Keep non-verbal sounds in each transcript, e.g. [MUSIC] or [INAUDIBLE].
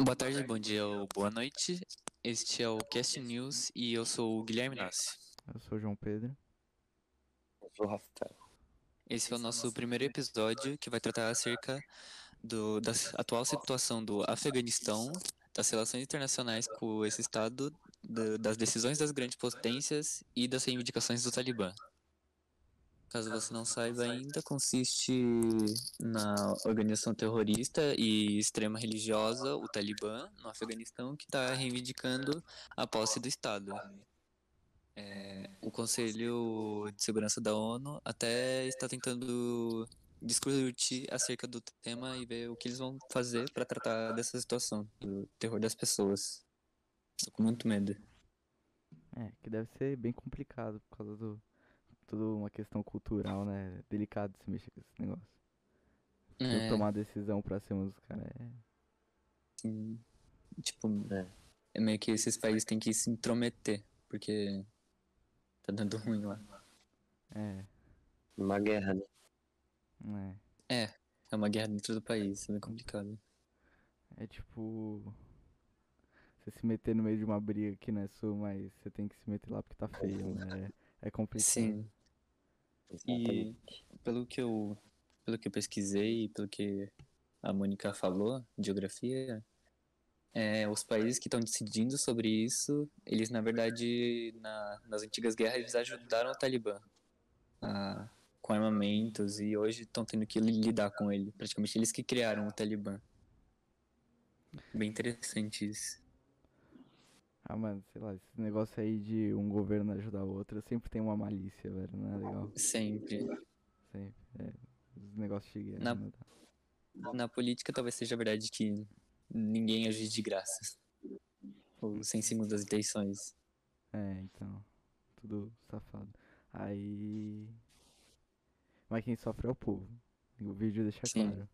Boa tarde, bom dia ou boa noite. Este é o Cast News e eu sou o Guilherme Nassi. Eu sou o João Pedro. Eu sou o Rafael. Esse é o nosso primeiro episódio que vai tratar acerca do, da atual situação do Afeganistão, das relações internacionais com esse estado, do, das decisões das grandes potências e das reivindicações do Talibã. Caso você não saiba ainda, consiste na organização terrorista e extrema religiosa, o Talibã, no Afeganistão, que está reivindicando a posse do Estado. É, o Conselho de Segurança da ONU até está tentando discutir acerca do tema e ver o que eles vão fazer para tratar dessa situação, do terror das pessoas. Estou com muito medo. É, que deve ser bem complicado por causa do. Tudo uma questão cultural, né? Delicado se mexer com esse negócio. É, Tomar decisão pra cima dos caras é. sim, tipo, É. é meio que esses países têm que se intrometer, porque tá dando [LAUGHS] ruim lá. É, Uma guerra, né? é. É uma guerra dentro do país, é bem complicado. É tipo. Você se meter no meio de uma briga que não é sua, mas você tem que se meter lá porque tá feio, né? É, é complicado. Sim, e Exatamente. pelo que eu pelo que eu pesquisei e pelo que a Mônica falou, geografia, é, os países que estão decidindo sobre isso, eles na verdade na- nas antigas guerras eles ajudaram o Talibã a- com armamentos e hoje estão tendo que li- lidar com ele. Praticamente eles que criaram o Talibã. Bem interessante isso. Ah, mano, sei lá, esse negócio aí de um governo ajudar o outro sempre tem uma malícia, velho. Não é legal? Sempre. Sempre. É, os negócios de guerra. Na- não dá. Na política talvez seja verdade que ninguém ajude de graça. Ou sem segundas intenções. É, então. Tudo safado. Aí. Mas quem sofre é o povo. O vídeo deixa Sim. claro.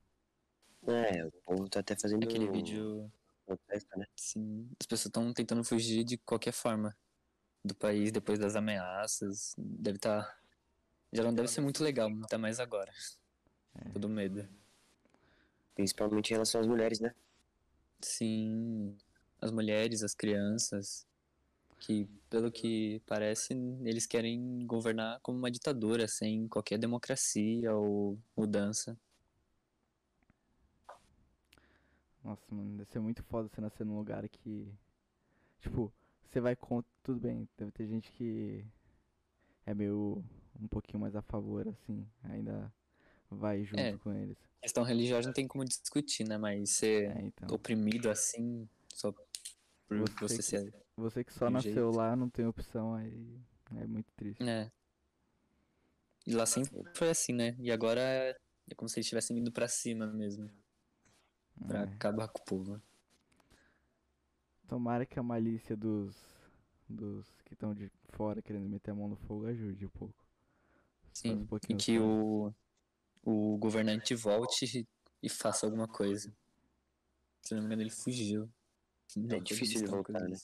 É, o povo tá até fazendo Aquele vídeo, protesto, né? assim, as pessoas estão tentando fugir de qualquer forma do país depois das ameaças. Deve estar. Já não deve ser muito legal, ainda mais agora. Todo medo. Principalmente em relação às mulheres, né? Sim, as mulheres, as crianças, que pelo que parece, eles querem governar como uma ditadura, sem qualquer democracia ou mudança. Nossa, mano, deve ser muito foda você nascer num lugar que. Tipo, você vai contra. Tudo bem, deve ter gente que é meio. um pouquinho mais a favor, assim. Ainda vai junto É. com eles. questão religiosa não tem como discutir, né? Mas ser É, então. oprimido assim, só por Você você que- ser. Você que só nasceu jeito. lá, não tem opção, aí. É muito triste. É. E lá sempre foi assim, né? E agora é é como se eles estivessem indo pra cima mesmo. Pra É. acabar com o povo. Tomara que a malícia dos. dos que estão de fora querendo meter a mão no fogo ajude um pouco. Sim. um E que o, o governante volte e faça alguma coisa. Se não me engano, ele fugiu. É difícil ele voltar, né?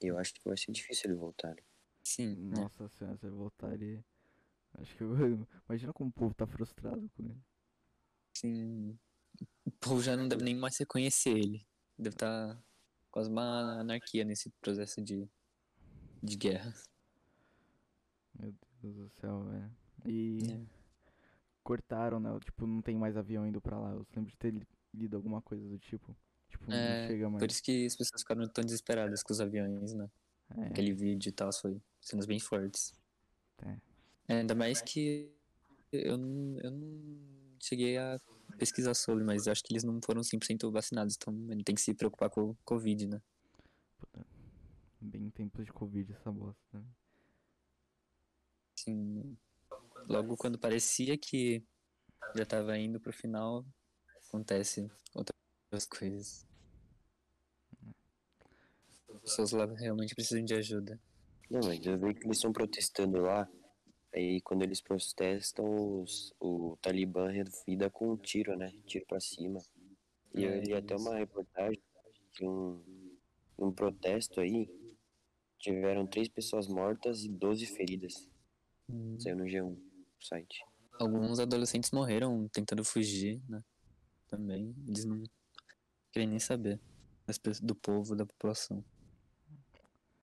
Eu acho que vai ser difícil ele voltar. né? Sim, né? Nossa senhora, você voltaria. Acho que eu... Imagina como o povo tá frustrado com ele. Sim. O povo já não deve nem mais reconhecer ele. Deve estar quase uma anarquia nesse processo de, de guerra. Meu Deus do céu, velho. E É. cortaram, né? Tipo, não tem mais avião indo pra lá. Eu lembro de ter li- lido alguma coisa do tipo. Tipo, não É, chega mais. Por isso que as pessoas ficaram tão desesperadas com os aviões, né? É, Aquele vídeo e tal, foi cenas bem fortes. é. É, ainda mais que eu, não- eu não cheguei a pesquisar sobre, mas acho que eles não foram 100% vacinados, então ele tem que se preocupar com o Covid, né? Puta. Bem em tempos de Covid essa bosta. Né? Assim, logo quando parecia que já tava indo pro final, acontece outras coisas. As pessoas lá realmente precisam de ajuda. Não, mas eu vejo que eles estão protestando lá. Aí quando eles protestam, os, o Talibã revida com um tiro, né? Tiro pra cima. E eu li até uma reportagem que um, um protesto aí tiveram três pessoas mortas e 12 feridas. Saiu no G1, o site. Alguns adolescentes morreram tentando fugir, né? Também. Eles não, Queria nem saber do povo, da população.